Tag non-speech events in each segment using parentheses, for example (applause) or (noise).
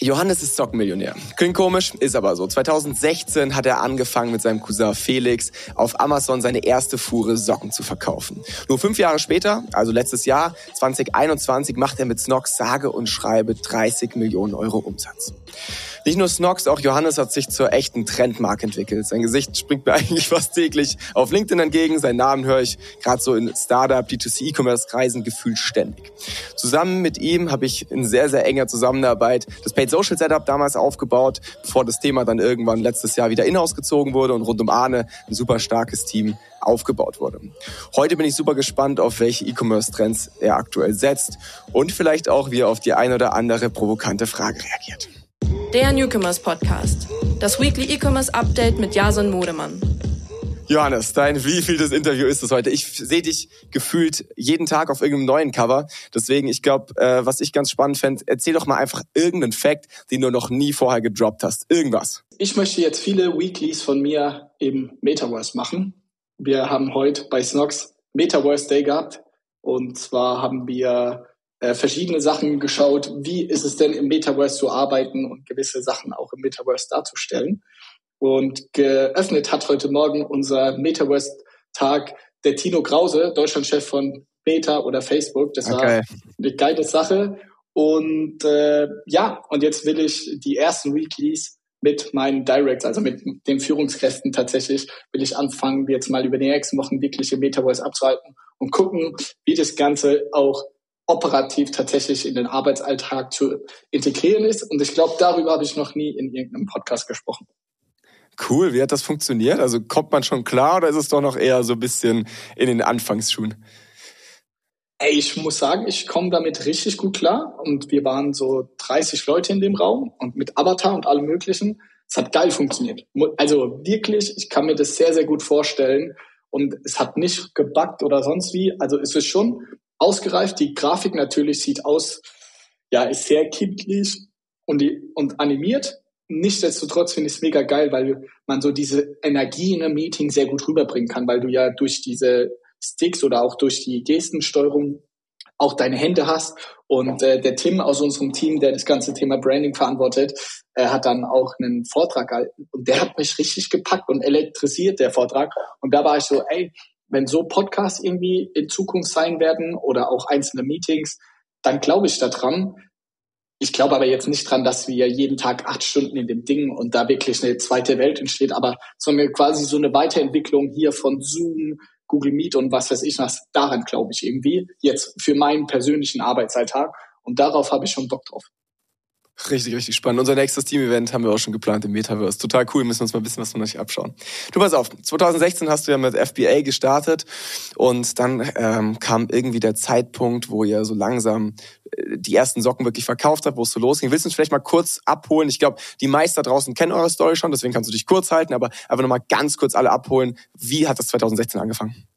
Johannes ist Zockenmillionär. Klingt komisch, ist aber so. 2016 hat er angefangen mit seinem Cousin Felix auf Amazon seine erste Fuhre Socken zu verkaufen. Nur fünf Jahre später, also letztes Jahr, 2021, macht er mit Snox sage und schreibe 30 Millionen Euro Umsatz. Nicht nur Snox, auch Johannes hat sich zur echten Trendmarke entwickelt. Sein Gesicht springt mir (laughs) eigentlich fast täglich auf LinkedIn entgegen. Seinen Namen höre ich gerade so in Startup, D2C, E-Commerce-Kreisen gefühlt ständig. Zusammen mit ihm habe ich in sehr, sehr enger Zusammenarbeit das Paid Social Setup damals aufgebaut, bevor das Thema dann irgendwann letztes Jahr wieder in-house gezogen wurde und rund um Arne ein super starkes Team aufgebaut wurde. Heute bin ich super gespannt, auf welche E-Commerce-Trends er aktuell setzt und vielleicht auch, wie er auf die ein oder andere provokante Frage reagiert. Der Newcomers Podcast. Das Weekly E-Commerce Update mit Jason Modemann. Johannes, dein wievieltes Interview ist es heute? Ich sehe dich gefühlt jeden Tag auf irgendeinem neuen Cover. Deswegen, ich glaube, äh, was ich ganz spannend fände, erzähl doch mal einfach irgendeinen Fact, den du noch nie vorher gedroppt hast. Irgendwas. Ich möchte jetzt viele Weeklies von mir im Metaverse machen. Wir haben heute bei Snox Metaverse Day gehabt. Und zwar haben wir äh, verschiedene Sachen geschaut, wie ist es denn im Metaverse zu arbeiten und gewisse Sachen auch im Metaverse darzustellen. Und geöffnet hat heute Morgen unser Metaverse-Tag der Tino Krause, Deutschlandchef von Meta oder Facebook. Das okay. war eine geile Sache. Und äh, ja, und jetzt will ich die ersten Weeklies mit meinen Directs, also mit den Führungskräften tatsächlich, will ich anfangen, jetzt mal über die nächsten Wochen wirkliche Metaverse abzuhalten und gucken, wie das Ganze auch operativ tatsächlich in den Arbeitsalltag zu integrieren ist. Und ich glaube, darüber habe ich noch nie in irgendeinem Podcast gesprochen. Cool, wie hat das funktioniert? Also kommt man schon klar oder ist es doch noch eher so ein bisschen in den Anfangsschuhen? Ey, ich muss sagen, ich komme damit richtig gut klar. Und wir waren so 30 Leute in dem Raum und mit Avatar und allem Möglichen. Es hat geil funktioniert. Also wirklich, ich kann mir das sehr, sehr gut vorstellen. Und es hat nicht gebackt oder sonst wie. Also es ist schon ausgereift. Die Grafik natürlich sieht aus, ja, ist sehr kindlich und, die, und animiert. Nichtsdestotrotz finde ich es mega geil, weil man so diese Energie in einem Meeting sehr gut rüberbringen kann, weil du ja durch diese Sticks oder auch durch die Gestensteuerung auch deine Hände hast. Und äh, der Tim aus unserem Team, der das ganze Thema Branding verantwortet, äh, hat dann auch einen Vortrag gehalten. Und der hat mich richtig gepackt und elektrisiert, der Vortrag. Und da war ich so, ey, wenn so Podcasts irgendwie in Zukunft sein werden oder auch einzelne Meetings, dann glaube ich daran. Ich glaube aber jetzt nicht dran, dass wir jeden Tag acht Stunden in dem Ding und da wirklich eine zweite Welt entsteht, aber sondern quasi so eine Weiterentwicklung hier von Zoom, Google Meet und was weiß ich was. Daran glaube ich irgendwie jetzt für meinen persönlichen Arbeitsalltag und darauf habe ich schon Bock drauf. Richtig, richtig spannend. Unser nächstes Team-Event haben wir auch schon geplant im Metaverse. Total cool, müssen wir uns mal ein bisschen was von euch abschauen. Du pass auf, 2016 hast du ja mit FBA gestartet und dann ähm, kam irgendwie der Zeitpunkt, wo ihr so langsam äh, die ersten Socken wirklich verkauft habt, wo es so losging. Willst du uns vielleicht mal kurz abholen? Ich glaube, die meisten da draußen kennen eure Story schon, deswegen kannst du dich kurz halten, aber einfach nochmal ganz kurz alle abholen. Wie hat das 2016 angefangen?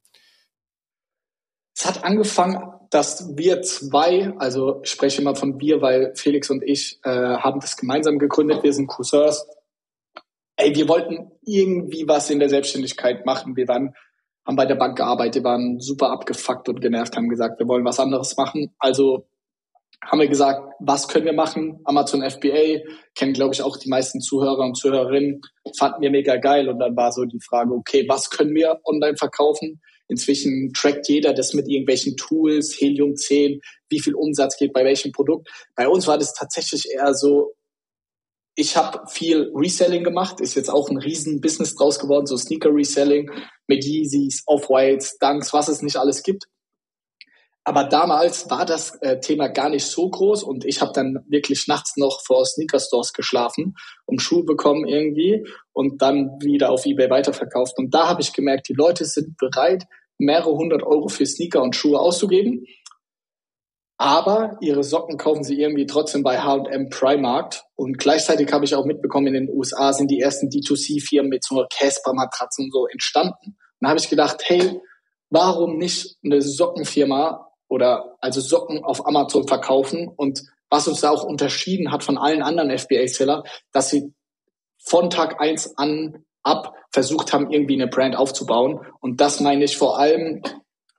Es hat angefangen dass wir zwei, also ich spreche immer von wir, weil Felix und ich äh, haben das gemeinsam gegründet, wir sind Cousins. Ey, wir wollten irgendwie was in der Selbstständigkeit machen. Wir waren, haben bei der Bank gearbeitet, waren super abgefuckt und genervt, haben gesagt, wir wollen was anderes machen. Also haben wir gesagt, was können wir machen? Amazon FBA, kennen glaube ich auch die meisten Zuhörer und Zuhörerinnen, fanden wir mega geil. Und dann war so die Frage, okay, was können wir online verkaufen? Inzwischen trackt jeder das mit irgendwelchen Tools, Helium 10, wie viel Umsatz geht bei welchem Produkt. Bei uns war das tatsächlich eher so, ich habe viel Reselling gemacht, ist jetzt auch ein riesen Business draus geworden, so Sneaker Reselling mit Yeezys, Off-Whites, Dunks, was es nicht alles gibt. Aber damals war das äh, Thema gar nicht so groß und ich habe dann wirklich nachts noch vor Sneaker Stores geschlafen, um Schuhe bekommen irgendwie und dann wieder auf eBay weiterverkauft. Und da habe ich gemerkt, die Leute sind bereit, mehrere hundert Euro für Sneaker und Schuhe auszugeben. Aber ihre Socken kaufen sie irgendwie trotzdem bei H&M Primark. Und gleichzeitig habe ich auch mitbekommen, in den USA sind die ersten D2C-Firmen mit so Casper-Matratzen so entstanden. Und habe ich gedacht, hey, warum nicht eine Sockenfirma oder also Socken auf Amazon verkaufen? Und was uns da auch unterschieden hat von allen anderen FBA-Seller, dass sie von Tag eins an ab versucht haben, irgendwie eine Brand aufzubauen. Und das meine ich vor allem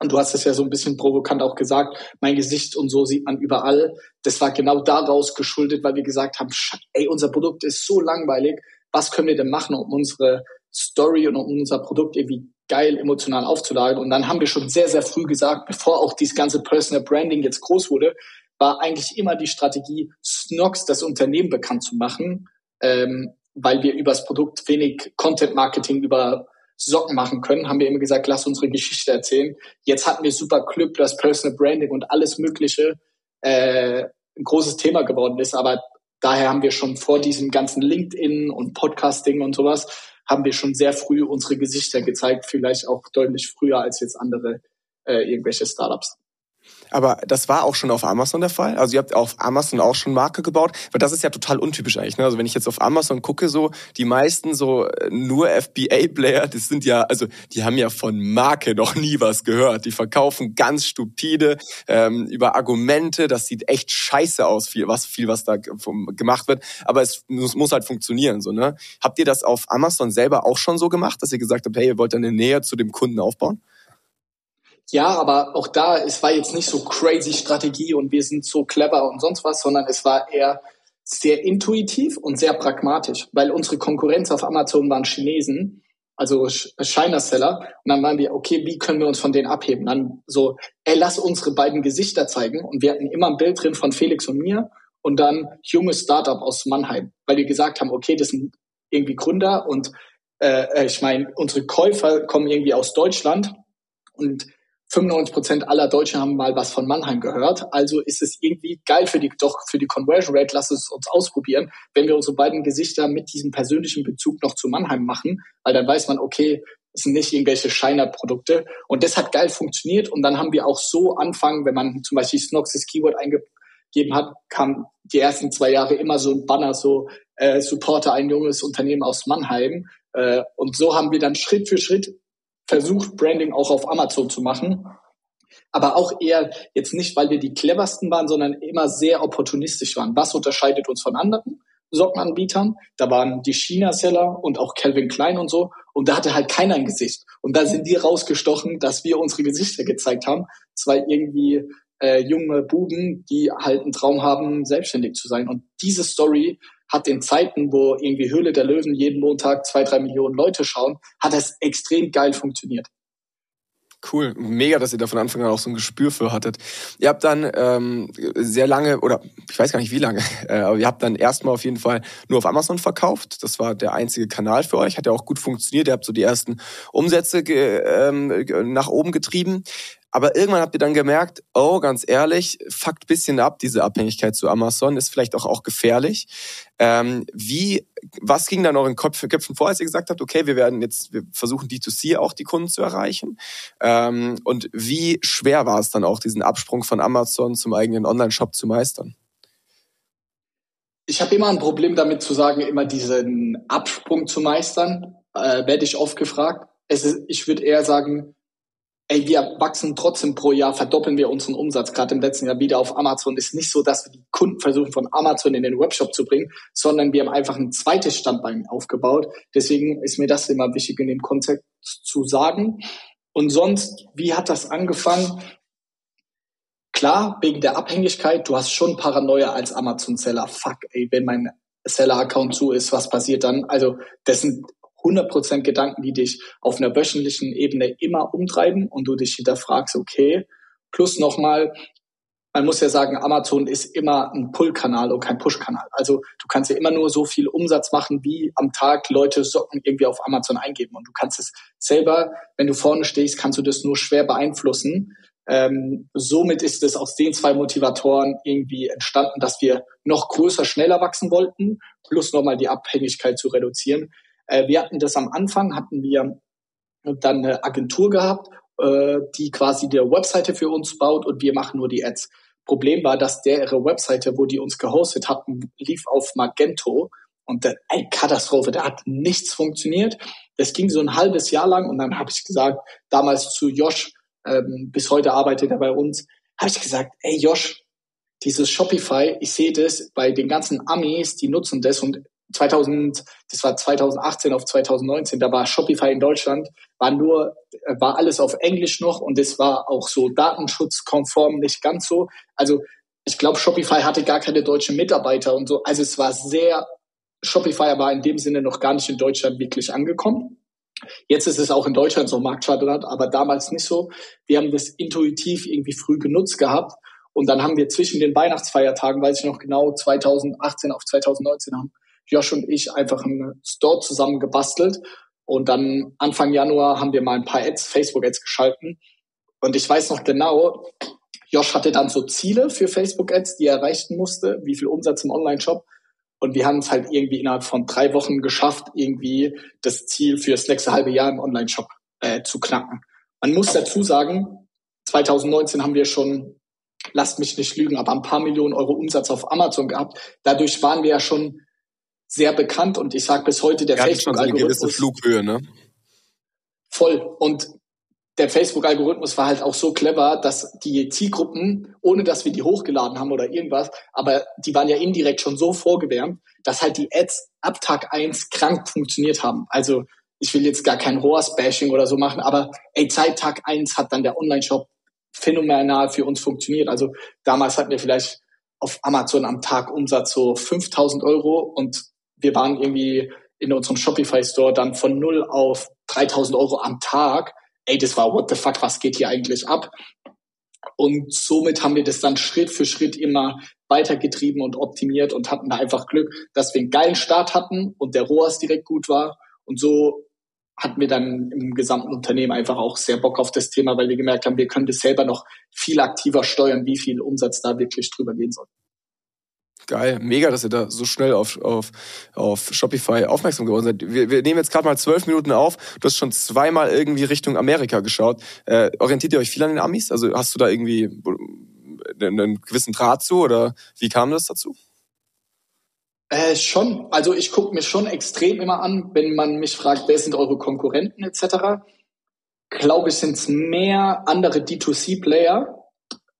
und du hast es ja so ein bisschen provokant auch gesagt, mein Gesicht und so sieht man überall. Das war genau daraus geschuldet, weil wir gesagt haben, ey, unser Produkt ist so langweilig, was können wir denn machen, um unsere Story und um unser Produkt irgendwie geil emotional aufzuladen. Und dann haben wir schon sehr, sehr früh gesagt, bevor auch dieses ganze Personal Branding jetzt groß wurde, war eigentlich immer die Strategie, Snox, das Unternehmen bekannt zu machen, ähm, weil wir über das Produkt wenig Content Marketing über Socken machen können, haben wir immer gesagt, lass unsere Geschichte erzählen. Jetzt hatten wir super Glück, dass Personal Branding und alles Mögliche äh, ein großes Thema geworden ist. Aber daher haben wir schon vor diesem ganzen LinkedIn und Podcasting und sowas, haben wir schon sehr früh unsere Gesichter gezeigt, vielleicht auch deutlich früher als jetzt andere äh, irgendwelche Startups. Aber das war auch schon auf Amazon der Fall. Also ihr habt auf Amazon auch schon Marke gebaut, weil das ist ja total untypisch eigentlich. Ne? Also wenn ich jetzt auf Amazon gucke, so die meisten so äh, nur FBA-Player, das sind ja, also die haben ja von Marke noch nie was gehört. Die verkaufen ganz stupide ähm, über Argumente. Das sieht echt scheiße aus, viel was viel was da gemacht wird. Aber es muss, muss halt funktionieren. So ne? Habt ihr das auf Amazon selber auch schon so gemacht, dass ihr gesagt habt, hey, ihr wollt eine Nähe zu dem Kunden aufbauen? Ja, aber auch da, es war jetzt nicht so crazy Strategie und wir sind so clever und sonst was, sondern es war eher sehr intuitiv und sehr pragmatisch, weil unsere Konkurrenz auf Amazon waren Chinesen, also China-Seller. Und dann waren wir, okay, wie können wir uns von denen abheben? Dann so, ey, lass unsere beiden Gesichter zeigen. Und wir hatten immer ein Bild drin von Felix und mir und dann junges Startup aus Mannheim, weil wir gesagt haben, okay, das sind irgendwie Gründer und äh, ich meine, unsere Käufer kommen irgendwie aus Deutschland und 95 Prozent aller Deutschen haben mal was von Mannheim gehört. Also ist es irgendwie geil für die, doch für die Conversion Rate. Lass es uns ausprobieren, wenn wir unsere beiden Gesichter mit diesem persönlichen Bezug noch zu Mannheim machen, weil dann weiß man, okay, es sind nicht irgendwelche Shiner-Produkte. Und das hat geil funktioniert. Und dann haben wir auch so anfangen, wenn man zum Beispiel Snox das Keyword eingegeben hat, kam die ersten zwei Jahre immer so ein Banner, so äh, Supporter ein junges Unternehmen aus Mannheim. Äh, und so haben wir dann Schritt für Schritt versucht, Branding auch auf Amazon zu machen. Aber auch eher jetzt nicht, weil wir die cleversten waren, sondern immer sehr opportunistisch waren. Was unterscheidet uns von anderen Sockenanbietern? Da waren die China-Seller und auch Calvin Klein und so. Und da hatte halt keiner ein Gesicht. Und da sind die rausgestochen, dass wir unsere Gesichter gezeigt haben. Zwei irgendwie äh, junge Buben, die halt einen Traum haben, selbstständig zu sein. Und diese Story hat in Zeiten, wo irgendwie Höhle der Löwen jeden Montag zwei, drei Millionen Leute schauen, hat das extrem geil funktioniert. Cool, mega, dass ihr da von Anfang an auch so ein Gespür für hattet. Ihr habt dann ähm, sehr lange, oder ich weiß gar nicht wie lange, (laughs) äh, aber ihr habt dann erstmal auf jeden Fall nur auf Amazon verkauft. Das war der einzige Kanal für euch, hat ja auch gut funktioniert. Ihr habt so die ersten Umsätze ähm, nach oben getrieben. Aber irgendwann habt ihr dann gemerkt, oh, ganz ehrlich, fuckt bisschen ab, diese Abhängigkeit zu Amazon, ist vielleicht auch, auch gefährlich. Ähm, wie, was ging dann noch in Köpfen, Köpfen vor, als ihr gesagt habt, okay, wir werden jetzt, wir versuchen D2C auch die Kunden zu erreichen? Ähm, und wie schwer war es dann auch, diesen Absprung von Amazon zum eigenen Online-Shop zu meistern? Ich habe immer ein Problem damit zu sagen, immer diesen Absprung zu meistern, äh, werde ich oft gefragt. Ist, ich würde eher sagen, ey, wir wachsen trotzdem pro Jahr, verdoppeln wir unseren Umsatz, gerade im letzten Jahr wieder auf Amazon. Ist nicht so, dass wir die Kunden versuchen, von Amazon in den Webshop zu bringen, sondern wir haben einfach ein zweites Standbein aufgebaut. Deswegen ist mir das immer wichtig in dem Konzept zu sagen. Und sonst, wie hat das angefangen? Klar, wegen der Abhängigkeit, du hast schon Paranoia als Amazon-Seller. Fuck, ey, wenn mein Seller-Account zu ist, was passiert dann? Also, das sind 100% Gedanken, die dich auf einer wöchentlichen Ebene immer umtreiben und du dich hinterfragst, okay, plus nochmal, man muss ja sagen, Amazon ist immer ein Pull-Kanal und kein Push-Kanal. Also du kannst ja immer nur so viel Umsatz machen, wie am Tag Leute Socken irgendwie auf Amazon eingeben. Und du kannst es selber, wenn du vorne stehst, kannst du das nur schwer beeinflussen. Ähm, somit ist es aus den zwei Motivatoren irgendwie entstanden, dass wir noch größer, schneller wachsen wollten, plus nochmal die Abhängigkeit zu reduzieren. Äh, wir hatten das am Anfang, hatten wir dann eine Agentur gehabt, äh, die quasi die Webseite für uns baut und wir machen nur die Ads. Problem war, dass der ihre Webseite, wo die uns gehostet hatten, lief auf Magento und der, ey, Katastrophe, da hat nichts funktioniert. Das ging so ein halbes Jahr lang und dann habe ich gesagt, damals zu Josh, ähm, bis heute arbeitet er bei uns, habe ich gesagt, ey Josh, dieses Shopify, ich sehe das bei den ganzen Amis, die nutzen das und 2000, das war 2018 auf 2019, da war Shopify in Deutschland, war nur, äh, war alles auf Englisch noch und es war auch so datenschutzkonform, nicht ganz so. Also ich glaube, Shopify hatte gar keine deutschen Mitarbeiter und so. Also es war sehr, Shopify war in dem Sinne noch gar nicht in Deutschland wirklich angekommen. Jetzt ist es auch in Deutschland so Marktstandard, aber damals nicht so. Wir haben das intuitiv irgendwie früh genutzt gehabt und dann haben wir zwischen den Weihnachtsfeiertagen, weiß ich noch genau, 2018 auf 2019 haben Josh und ich einfach einen Store zusammen gebastelt und dann Anfang Januar haben wir mal ein paar Ads, Facebook-Ads geschalten und ich weiß noch genau, Josh hatte dann so Ziele für Facebook-Ads, die er erreichen musste, wie viel Umsatz im Online-Shop. Und wir haben es halt irgendwie innerhalb von drei Wochen geschafft, irgendwie das Ziel für das nächste halbe Jahr im Online-Shop äh, zu knacken. Man muss dazu sagen, 2019 haben wir schon, lasst mich nicht lügen, aber ein paar Millionen Euro Umsatz auf Amazon gehabt. Dadurch waren wir ja schon sehr bekannt und ich sage bis heute der Facebook-Algorithmus. So eine gewisse Flughöhe, ne? Voll. Und der Facebook-Algorithmus war halt auch so clever, dass die Zielgruppen, ohne dass wir die hochgeladen haben oder irgendwas, aber die waren ja indirekt schon so vorgewärmt, dass halt die Ads ab Tag eins krank funktioniert haben. Also ich will jetzt gar kein ROAS-Bashing oder so machen, aber ey, seit Tag eins hat dann der Online-Shop phänomenal für uns funktioniert. Also damals hatten wir vielleicht auf Amazon am Tag Umsatz so 5000 Euro und wir waren irgendwie in unserem Shopify-Store dann von null auf 3000 Euro am Tag ey, das war what the fuck, was geht hier eigentlich ab? Und somit haben wir das dann Schritt für Schritt immer weitergetrieben und optimiert und hatten da einfach Glück, dass wir einen geilen Start hatten und der ROAS direkt gut war. Und so hatten wir dann im gesamten Unternehmen einfach auch sehr Bock auf das Thema, weil wir gemerkt haben, wir können das selber noch viel aktiver steuern, wie viel Umsatz da wirklich drüber gehen soll. Geil, mega, dass ihr da so schnell auf, auf, auf Shopify aufmerksam geworden seid. Wir, wir nehmen jetzt gerade mal zwölf Minuten auf. Du hast schon zweimal irgendwie Richtung Amerika geschaut. Äh, orientiert ihr euch viel an den Amis? Also hast du da irgendwie einen gewissen Draht zu oder wie kam das dazu? Äh, schon. Also ich gucke mir schon extrem immer an, wenn man mich fragt, wer sind eure Konkurrenten etc. Glaube ich, sind es mehr andere D2C-Player,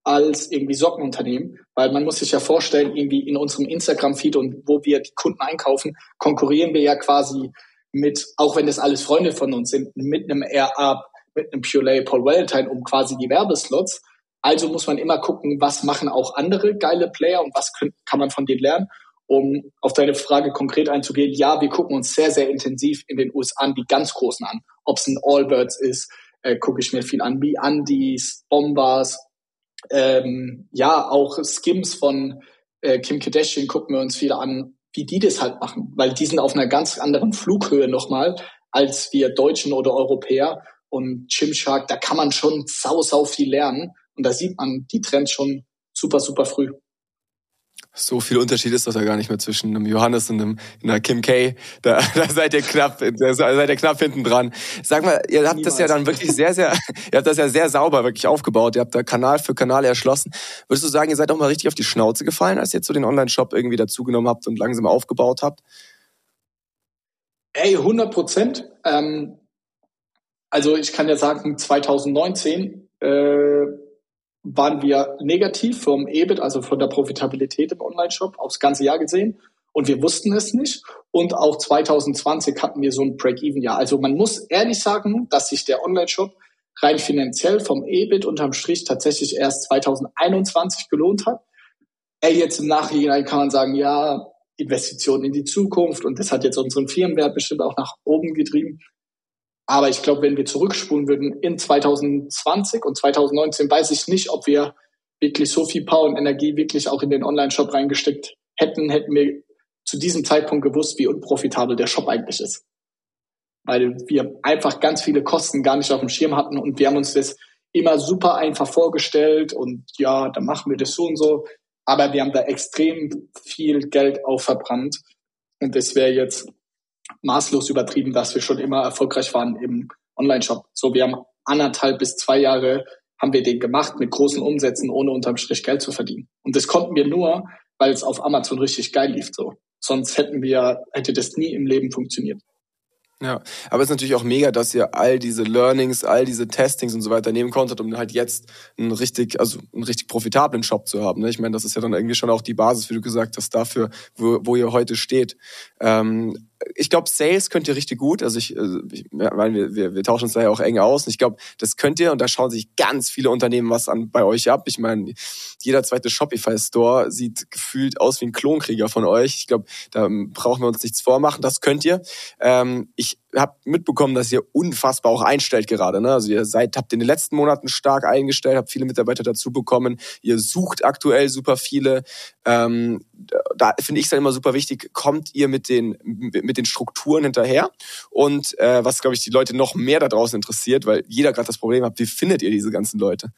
als irgendwie Sockenunternehmen, weil man muss sich ja vorstellen, irgendwie in unserem Instagram-Feed und wo wir die Kunden einkaufen, konkurrieren wir ja quasi mit, auch wenn das alles Freunde von uns sind, mit einem Air-Up, mit einem Purelay, Paul Valentine um quasi die Werbeslots. Also muss man immer gucken, was machen auch andere geile Player und was können, kann man von denen lernen. Um auf deine Frage konkret einzugehen, ja, wir gucken uns sehr, sehr intensiv in den USA die ganz Großen an. Ob es ein Allbirds ist, äh, gucke ich mir viel an, wie Andys, Bombas, ähm, ja, auch Skims von äh, Kim Kardashian gucken wir uns wieder an, wie die das halt machen, weil die sind auf einer ganz anderen Flughöhe nochmal als wir Deutschen oder Europäer. Und Gymshark, da kann man schon sau, sau viel lernen. Und da sieht man die Trends schon super, super früh. So viel Unterschied ist doch da gar nicht mehr zwischen einem Johannes und einem, einer Kim K. Da, (laughs) da seid ihr knapp, da seid ihr knapp hinten dran. Sag mal, ihr habt Niemals. das ja dann wirklich sehr, sehr, (laughs) ihr habt das ja sehr sauber wirklich aufgebaut. Ihr habt da Kanal für Kanal erschlossen. Würdest du sagen, ihr seid auch mal richtig auf die Schnauze gefallen, als ihr jetzt so den Online-Shop irgendwie dazugenommen habt und langsam aufgebaut habt? Ey, 100 Prozent. Ähm, also ich kann ja sagen, 2019 äh, waren wir negativ vom EBIT, also von der Profitabilität im Online-Shop aufs ganze Jahr gesehen. Und wir wussten es nicht. Und auch 2020 hatten wir so ein Break-Even-Jahr. Also man muss ehrlich sagen, dass sich der Online-Shop rein finanziell vom EBIT unterm Strich tatsächlich erst 2021 gelohnt hat. Ey, jetzt im Nachhinein kann man sagen, ja, Investitionen in die Zukunft und das hat jetzt unseren Firmenwert bestimmt auch nach oben getrieben. Aber ich glaube, wenn wir zurückspulen würden in 2020 und 2019, weiß ich nicht, ob wir wirklich so viel Power und Energie wirklich auch in den Online-Shop reingesteckt hätten, hätten wir zu diesem Zeitpunkt gewusst, wie unprofitabel der Shop eigentlich ist. Weil wir einfach ganz viele Kosten gar nicht auf dem Schirm hatten und wir haben uns das immer super einfach vorgestellt und ja, dann machen wir das so und so. Aber wir haben da extrem viel Geld auch verbrannt. Und das wäre jetzt maßlos übertrieben, dass wir schon immer erfolgreich waren im Online-Shop. So, wir haben anderthalb bis zwei Jahre haben wir den gemacht mit großen Umsätzen, ohne unterm Strich Geld zu verdienen. Und das konnten wir nur, weil es auf Amazon richtig geil lief. So, sonst hätten wir hätte das nie im Leben funktioniert. Ja, aber es ist natürlich auch mega, dass ihr all diese Learnings, all diese Testings und so weiter nehmen konntet, um halt jetzt einen richtig, also einen richtig profitablen Shop zu haben. Ne? Ich meine, das ist ja dann irgendwie schon auch die Basis, wie du gesagt hast, dafür, wo, wo ihr heute steht. Ähm, ich glaube, Sales könnt ihr richtig gut. Also ich, äh, ich weil wir, wir, wir tauschen uns da ja auch eng aus. Und ich glaube, das könnt ihr und da schauen sich ganz viele Unternehmen was an bei euch ab. Ich meine, jeder zweite Shopify-Store sieht gefühlt aus wie ein Klonkrieger von euch. Ich glaube, da brauchen wir uns nichts vormachen. Das könnt ihr. Ähm, ich habe mitbekommen, dass ihr unfassbar auch einstellt gerade. Ne? Also ihr seid, habt in den letzten Monaten stark eingestellt, habt viele Mitarbeiter dazu bekommen. Ihr sucht aktuell super viele. Ähm, da finde ich es dann immer super wichtig, kommt ihr mit den, mit den Strukturen hinterher? Und äh, was, glaube ich, die Leute noch mehr da draußen interessiert, weil jeder gerade das Problem hat, wie findet ihr diese ganzen Leute?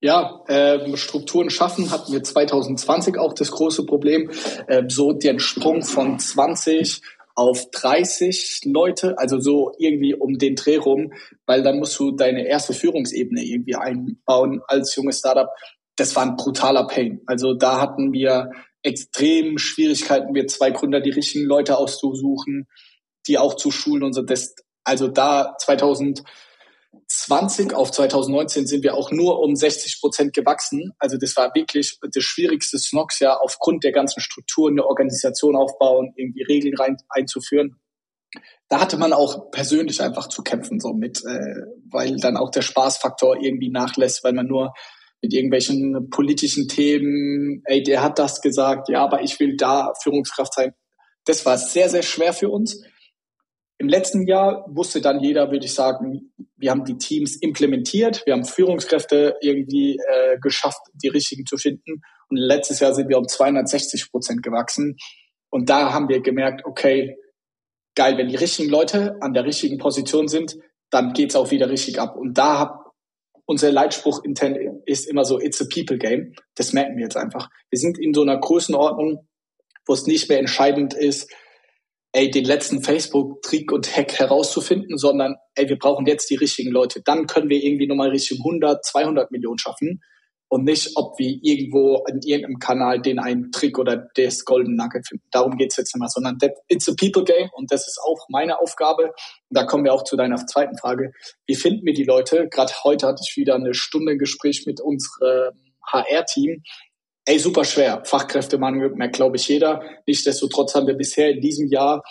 Ja, äh, Strukturen schaffen hatten wir 2020 auch das große Problem. Äh, so den Sprung von 20 auf 30 Leute, also so irgendwie um den Dreh rum, weil dann musst du deine erste Führungsebene irgendwie einbauen als junges Startup. Das war ein brutaler Pain. Also da hatten wir extrem Schwierigkeiten, wir zwei Gründer die richtigen Leute auszusuchen, die auch zu schulen und so. Das, also da 2000 20 auf 2019 sind wir auch nur um 60 Prozent gewachsen. Also das war wirklich das schwierigste Snox ja aufgrund der ganzen Strukturen, eine Organisation aufbauen, irgendwie Regeln rein einzuführen. Da hatte man auch persönlich einfach zu kämpfen so mit, äh, weil dann auch der Spaßfaktor irgendwie nachlässt, weil man nur mit irgendwelchen politischen Themen, ey, der hat das gesagt, ja, aber ich will da Führungskraft sein. Das war sehr, sehr schwer für uns. Im letzten Jahr wusste dann jeder, würde ich sagen, wir haben die Teams implementiert, wir haben Führungskräfte irgendwie äh, geschafft, die richtigen zu finden. Und letztes Jahr sind wir um 260 Prozent gewachsen. Und da haben wir gemerkt, okay, geil, wenn die richtigen Leute an der richtigen Position sind, dann geht's auch wieder richtig ab. Und da hab, unser Leitspruch intern ist immer so, it's a people game. Das merken wir jetzt einfach. Wir sind in so einer Größenordnung, wo es nicht mehr entscheidend ist, ey, den letzten Facebook-Trick und Hack herauszufinden, sondern ey, wir brauchen jetzt die richtigen Leute. Dann können wir irgendwie nochmal Richtung 100, 200 Millionen schaffen und nicht, ob wir irgendwo in irgendeinem Kanal den einen Trick oder das Golden Nugget finden. Darum geht's jetzt immer, sondern that, it's a people game und das ist auch meine Aufgabe. Und da kommen wir auch zu deiner zweiten Frage. Wie finden wir die Leute? Gerade heute hatte ich wieder eine Stunde Gespräch mit unserem HR-Team ey, super schwer. Fachkräftemangel merkt, glaube ich, jeder. Nichtsdestotrotz haben wir bisher in diesem Jahr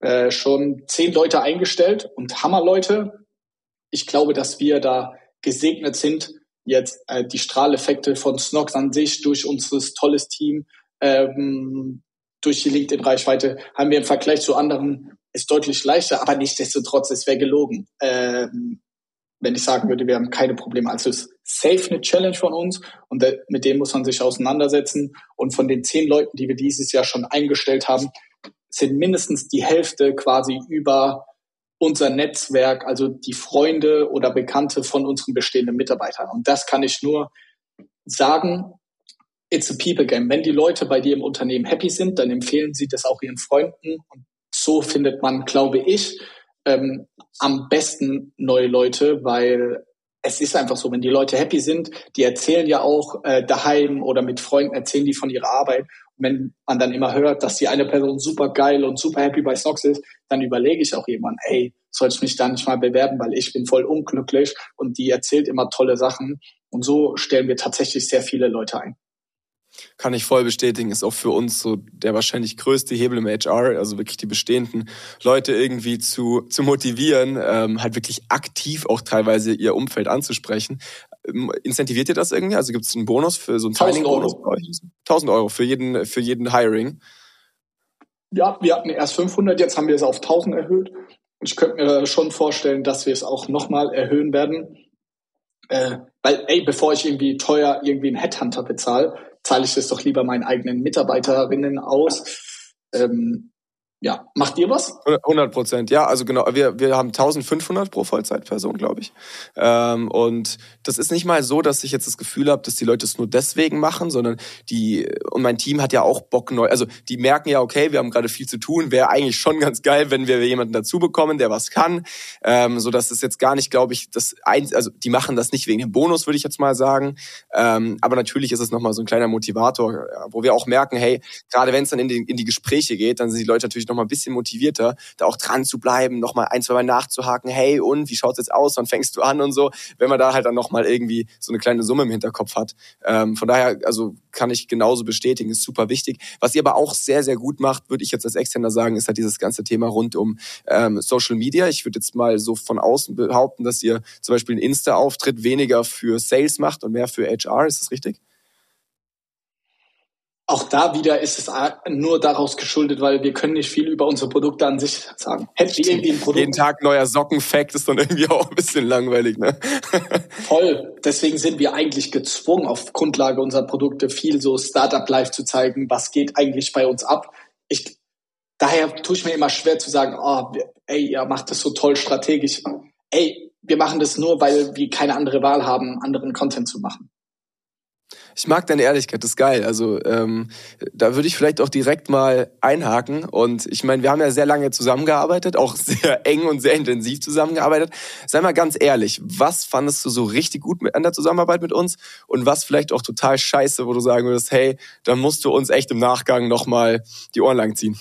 äh, schon zehn Leute eingestellt und Hammerleute. Ich glaube, dass wir da gesegnet sind, jetzt äh, die Strahleffekte von Snox an sich durch unser tolles Team, ähm, durch die LinkedIn-Reichweite haben wir im Vergleich zu anderen ist deutlich leichter, aber nichtsdestotrotz, es wäre gelogen. Ähm, wenn ich sagen würde, wir haben keine Probleme. Also es ist safe eine Challenge von uns und mit dem muss man sich auseinandersetzen. Und von den zehn Leuten, die wir dieses Jahr schon eingestellt haben, sind mindestens die Hälfte quasi über unser Netzwerk, also die Freunde oder Bekannte von unseren bestehenden Mitarbeitern. Und das kann ich nur sagen. It's a people game. Wenn die Leute bei dir im Unternehmen happy sind, dann empfehlen sie das auch ihren Freunden. Und so findet man, glaube ich, ähm, am besten neue Leute, weil es ist einfach so, wenn die Leute happy sind, die erzählen ja auch äh, daheim oder mit Freunden erzählen die von ihrer Arbeit. Und wenn man dann immer hört, dass die eine Person super geil und super happy bei Snox ist, dann überlege ich auch jemand, ey, soll ich mich da nicht mal bewerben, weil ich bin voll unglücklich und die erzählt immer tolle Sachen. Und so stellen wir tatsächlich sehr viele Leute ein kann ich voll bestätigen, ist auch für uns so der wahrscheinlich größte Hebel im HR, also wirklich die bestehenden Leute irgendwie zu, zu motivieren, ähm, halt wirklich aktiv auch teilweise ihr Umfeld anzusprechen. Ähm, incentiviert ihr das irgendwie? Also gibt es einen Bonus für so einen 1000 Euro. 1000 Euro für jeden, für jeden Hiring? Ja, wir hatten erst 500, jetzt haben wir es auf 1000 erhöht. Ich könnte mir schon vorstellen, dass wir es auch nochmal erhöhen werden. Äh, weil, ey, bevor ich irgendwie teuer irgendwie einen Headhunter bezahle, zahle ich das doch lieber meinen eigenen Mitarbeiterinnen aus. Ähm, ja, macht ihr was? 100 Prozent, ja. Also genau, wir, wir haben 1500 pro Vollzeitperson, glaube ich. Ähm, und das ist nicht mal so, dass ich jetzt das Gefühl habe, dass die Leute es nur deswegen machen, sondern die, und mein Team hat ja auch Bock neu, also die merken ja, okay, wir haben gerade viel zu tun, wäre eigentlich schon ganz geil, wenn wir jemanden dazu bekommen, der was kann. Ähm, so dass es jetzt gar nicht, glaube ich, das ein, also die machen das nicht wegen dem Bonus, würde ich jetzt mal sagen. Ähm, aber natürlich ist es nochmal so ein kleiner Motivator, wo wir auch merken, hey, gerade wenn es dann in die, in die Gespräche geht, dann sind die Leute natürlich natürlich nochmal ein bisschen motivierter, da auch dran zu bleiben, nochmal ein, zwei Mal nachzuhaken, hey und, wie schaut's jetzt aus, wann fängst du an und so, wenn man da halt dann nochmal irgendwie so eine kleine Summe im Hinterkopf hat. Ähm, von daher, also kann ich genauso bestätigen, ist super wichtig. Was ihr aber auch sehr, sehr gut macht, würde ich jetzt als Externer sagen, ist halt dieses ganze Thema rund um ähm, Social Media. Ich würde jetzt mal so von außen behaupten, dass ihr zum Beispiel einen Insta-Auftritt weniger für Sales macht und mehr für HR. Ist das richtig? Auch da wieder ist es nur daraus geschuldet, weil wir können nicht viel über unsere Produkte an sich sagen. Hätten wir irgendwie ein Produkt. Jeden Tag neuer Sockenfact ist dann irgendwie (laughs) auch ein bisschen langweilig, ne? (laughs) Voll. Deswegen sind wir eigentlich gezwungen, auf Grundlage unserer Produkte viel so Startup Live zu zeigen. Was geht eigentlich bei uns ab? Ich, daher tue ich mir immer schwer zu sagen, oh, ey, ihr macht das so toll strategisch. Ey, wir machen das nur, weil wir keine andere Wahl haben, anderen Content zu machen. Ich mag deine Ehrlichkeit, das ist geil. Also ähm, da würde ich vielleicht auch direkt mal einhaken. Und ich meine, wir haben ja sehr lange zusammengearbeitet, auch (laughs) sehr eng und sehr intensiv zusammengearbeitet. Sei mal ganz ehrlich, was fandest du so richtig gut an der Zusammenarbeit mit uns und was vielleicht auch total scheiße, wo du sagen würdest, hey, da musst du uns echt im Nachgang nochmal die Ohren lang ziehen?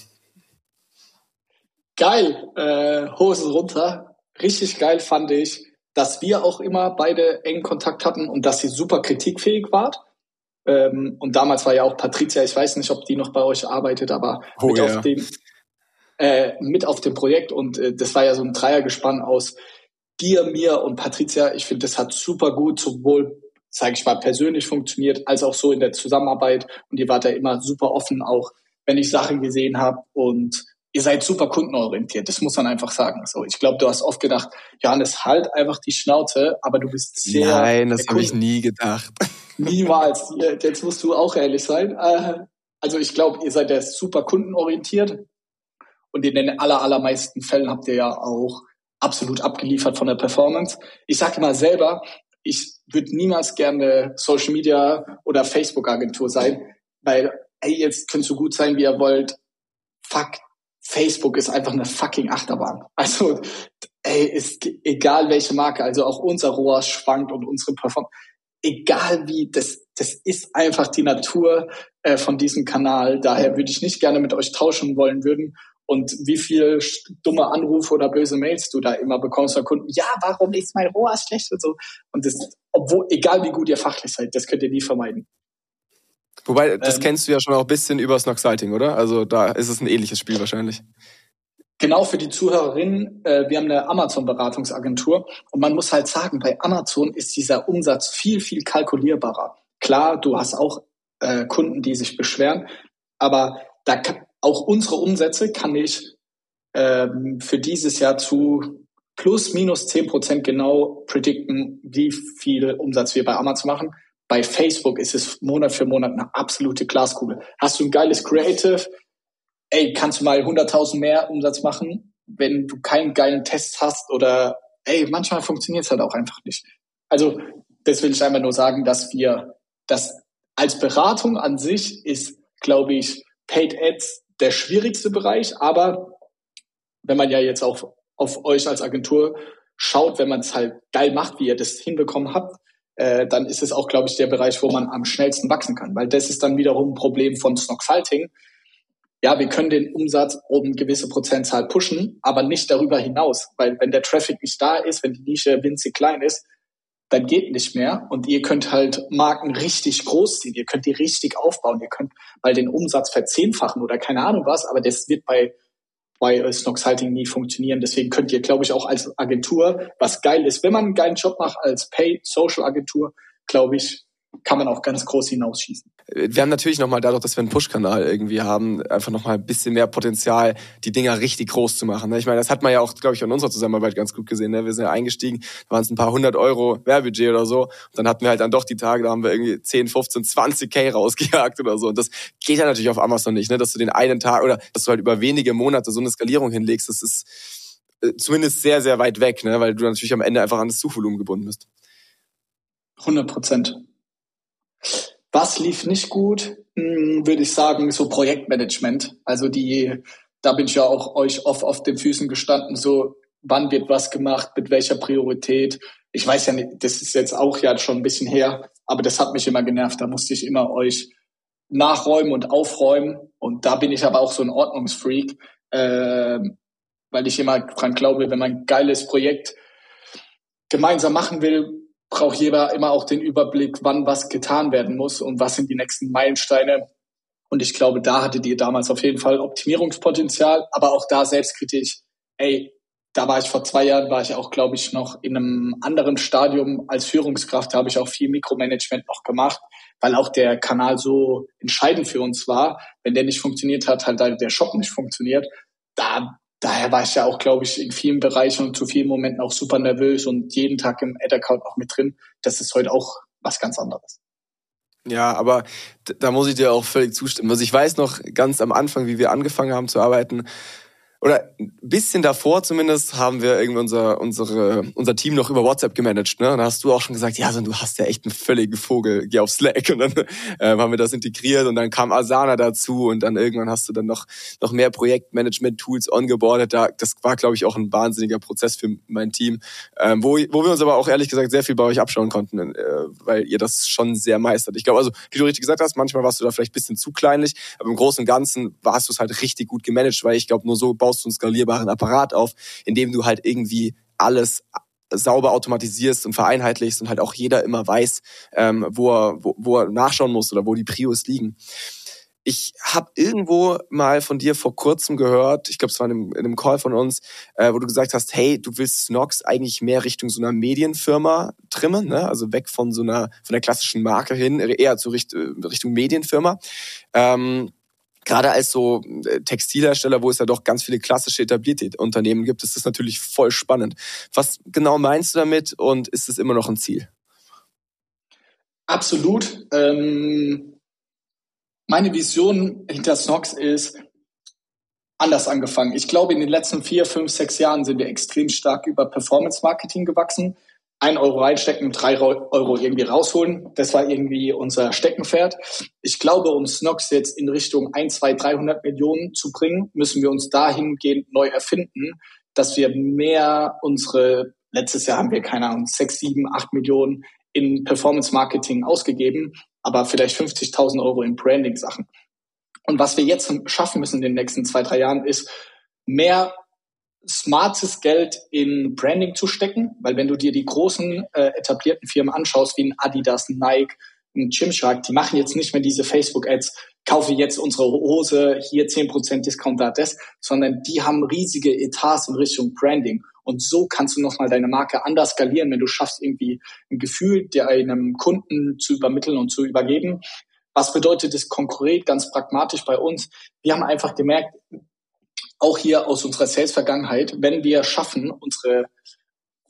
Geil, äh, Hosen runter. Richtig geil fand ich, dass wir auch immer beide engen Kontakt hatten und dass sie super kritikfähig wart. Ähm, und damals war ja auch Patricia, ich weiß nicht, ob die noch bei euch arbeitet, aber oh, mit, ja. auf dem, äh, mit auf dem Projekt. Und äh, das war ja so ein Dreiergespann aus dir, mir und Patricia. Ich finde, das hat super gut sowohl, sage ich mal, persönlich funktioniert, als auch so in der Zusammenarbeit. Und ihr wart da immer super offen, auch wenn ich Sachen gesehen habe. Und ihr seid super kundenorientiert, das muss man einfach sagen. So, ich glaube, du hast oft gedacht, Johannes, halt einfach die Schnauze, aber du bist sehr. Nein, das habe ich nie gedacht. Niemals. Jetzt musst du auch ehrlich sein. Äh, also ich glaube, ihr seid ja super kundenorientiert und in den aller, allermeisten Fällen habt ihr ja auch absolut abgeliefert von der Performance. Ich sage immer selber, ich würde niemals gerne Social Media oder Facebook Agentur sein, weil, ey, jetzt könnt so gut sein, wie ihr wollt. Fuck, Facebook ist einfach eine fucking Achterbahn. Also, ey, ist egal welche Marke, also auch unser Rohr schwankt und unsere Performance, egal wie, das, das ist einfach die Natur äh, von diesem Kanal. Daher würde ich nicht gerne mit euch tauschen wollen würden. Und wie viel dumme Anrufe oder böse Mails du da immer bekommst von Kunden. Ja, warum ist mein Rohr schlecht und so. Und das, obwohl, egal wie gut ihr fachlich seid, das könnt ihr nie vermeiden. Wobei, das ähm, kennst du ja schon auch ein bisschen über Snoxiting, oder? Also da ist es ein ähnliches Spiel wahrscheinlich. Genau für die Zuhörerinnen, äh, wir haben eine Amazon-Beratungsagentur und man muss halt sagen, bei Amazon ist dieser Umsatz viel, viel kalkulierbarer. Klar, du hast auch äh, Kunden, die sich beschweren, aber da kann, auch unsere Umsätze kann ich ähm, für dieses Jahr zu plus minus zehn Prozent genau predikten, wie viel Umsatz wir bei Amazon machen. Bei Facebook ist es Monat für Monat eine absolute Glaskugel. Hast du ein geiles Creative? Ey, kannst du mal 100.000 mehr Umsatz machen, wenn du keinen geilen Test hast oder ey, manchmal funktioniert es halt auch einfach nicht. Also, das will ich einfach nur sagen, dass wir das als Beratung an sich ist, glaube ich, Paid Ads der schwierigste Bereich, aber wenn man ja jetzt auch auf euch als Agentur schaut, wenn man es halt geil macht, wie ihr das hinbekommen habt, äh, dann ist es auch, glaube ich, der Bereich, wo man am schnellsten wachsen kann. Weil das ist dann wiederum ein Problem von Snocksalting. Ja, wir können den Umsatz um gewisse Prozentzahl pushen, aber nicht darüber hinaus. Weil wenn der Traffic nicht da ist, wenn die Nische winzig klein ist, dann geht nicht mehr. Und ihr könnt halt Marken richtig groß ziehen. Ihr könnt die richtig aufbauen. Ihr könnt mal den Umsatz verzehnfachen oder keine Ahnung was. Aber das wird bei bei Snox Halting nie funktionieren. Deswegen könnt ihr, glaube ich, auch als Agentur, was geil ist, wenn man einen geilen Job macht als Paid Social Agentur, glaube ich, kann man auch ganz groß hinausschießen. Wir haben natürlich nochmal dadurch, dass wir einen Push-Kanal irgendwie haben, einfach nochmal ein bisschen mehr Potenzial, die Dinger richtig groß zu machen. Ne? Ich meine, das hat man ja auch, glaube ich, in unserer Zusammenarbeit ganz gut gesehen. Ne? Wir sind ja eingestiegen, da waren es ein paar hundert Euro Werbudget oder so. Und dann hatten wir halt dann doch die Tage, da haben wir irgendwie 10, 15, 20 K rausgejagt oder so. Und das geht ja natürlich auf Amazon nicht, ne? dass du den einen Tag oder dass du halt über wenige Monate so eine Skalierung hinlegst. Das ist äh, zumindest sehr, sehr weit weg, ne? weil du natürlich am Ende einfach an das Suchvolumen gebunden bist. 100 Prozent. Was lief nicht gut? Hm, würde ich sagen, so Projektmanagement. Also die, da bin ich ja auch euch oft auf den Füßen gestanden, so wann wird was gemacht, mit welcher Priorität. Ich weiß ja nicht, das ist jetzt auch ja schon ein bisschen her, aber das hat mich immer genervt. Da musste ich immer euch nachräumen und aufräumen. Und da bin ich aber auch so ein Ordnungsfreak. äh, weil ich immer dran glaube, wenn man ein geiles Projekt gemeinsam machen will, braucht jeder immer auch den Überblick, wann was getan werden muss und was sind die nächsten Meilensteine. Und ich glaube, da hattet ihr damals auf jeden Fall Optimierungspotenzial, aber auch da selbstkritisch, ey, da war ich vor zwei Jahren, war ich auch, glaube ich, noch in einem anderen Stadium als Führungskraft, da habe ich auch viel Mikromanagement noch gemacht, weil auch der Kanal so entscheidend für uns war. Wenn der nicht funktioniert hat, halt der Shop nicht funktioniert. Da, daher war ich ja auch, glaube ich, in vielen Bereichen und zu vielen Momenten auch super nervös und jeden Tag im Ad-Account auch mit drin. Das ist heute auch was ganz anderes. Ja, aber da muss ich dir auch völlig zustimmen. Also ich weiß noch ganz am Anfang, wie wir angefangen haben zu arbeiten, oder ein bisschen davor zumindest haben wir irgendwie unser, unsere, unser Team noch über WhatsApp gemanagt. Ne? Und da hast du auch schon gesagt, ja, du hast ja echt einen völligen Vogel, geh auf Slack. Und dann (laughs) äh, haben wir das integriert und dann kam Asana dazu und dann irgendwann hast du dann noch, noch mehr Projektmanagement-Tools ongeboardet. Da, das war, glaube ich, auch ein wahnsinniger Prozess für mein Team, ähm, wo, wo wir uns aber auch ehrlich gesagt sehr viel bei euch abschauen konnten, äh, weil ihr das schon sehr meistert. Ich glaube, also, wie du richtig gesagt hast, manchmal warst du da vielleicht bisschen zu kleinlich, aber im Großen und Ganzen warst du es halt richtig gut gemanagt, weil ich glaube, nur so baust du einen skalierbaren Apparat auf, in dem du halt irgendwie alles sauber automatisierst und vereinheitlichst und halt auch jeder immer weiß, ähm, wo, er, wo, wo er nachschauen muss oder wo die Prios liegen. Ich habe irgendwo mal von dir vor kurzem gehört, ich glaube, es war in einem, in einem Call von uns, äh, wo du gesagt hast, hey, du willst Snox eigentlich mehr Richtung so einer Medienfirma trimmen, ne? also weg von so einer von der klassischen Marke hin, eher zu Richt, Richtung Medienfirma. Ähm, gerade als so äh, Textilhersteller, wo es ja doch ganz viele klassische etablierte Unternehmen gibt, ist das natürlich voll spannend. Was genau meinst du damit und ist es immer noch ein Ziel? Absolut. Ähm, meine Vision hinter Snox ist anders angefangen. Ich glaube, in den letzten vier, fünf, sechs Jahren sind wir extrem stark über Performance Marketing gewachsen ein Euro reinstecken, drei Euro irgendwie rausholen. Das war irgendwie unser Steckenpferd. Ich glaube, um Snox jetzt in Richtung 1, 2, 300 Millionen zu bringen, müssen wir uns dahingehend neu erfinden, dass wir mehr unsere, letztes Jahr haben wir, keine Ahnung, 6, 7, 8 Millionen in Performance Marketing ausgegeben, aber vielleicht 50.000 Euro in Branding Sachen. Und was wir jetzt schaffen müssen in den nächsten zwei, drei Jahren ist, mehr smartes Geld in Branding zu stecken, weil wenn du dir die großen äh, etablierten Firmen anschaust, wie ein Adidas, ein Nike, ein Gymshark, die machen jetzt nicht mehr diese Facebook-Ads, kaufe jetzt unsere Hose, hier 10% Discount da das, sondern die haben riesige Etats in Richtung Branding. Und so kannst du nochmal deine Marke anders skalieren, wenn du schaffst, irgendwie ein Gefühl dir einem Kunden zu übermitteln und zu übergeben. Was bedeutet das konkret, ganz pragmatisch bei uns? Wir haben einfach gemerkt, auch hier aus unserer Sales-Vergangenheit, wenn wir schaffen, unsere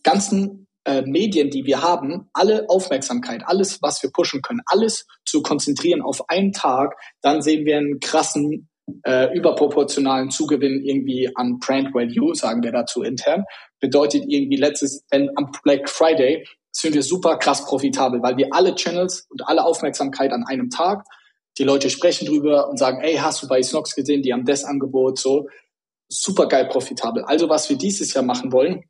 ganzen äh, Medien, die wir haben, alle Aufmerksamkeit, alles, was wir pushen können, alles zu konzentrieren auf einen Tag, dann sehen wir einen krassen, äh, überproportionalen Zugewinn irgendwie an Brand Value, sagen wir dazu intern. Bedeutet irgendwie letztes, wenn am Black Friday sind wir super krass profitabel, weil wir alle Channels und alle Aufmerksamkeit an einem Tag, die Leute sprechen drüber und sagen, ey, hast du bei Snox gesehen, die haben das Angebot, so super geil profitabel. Also was wir dieses Jahr machen wollen,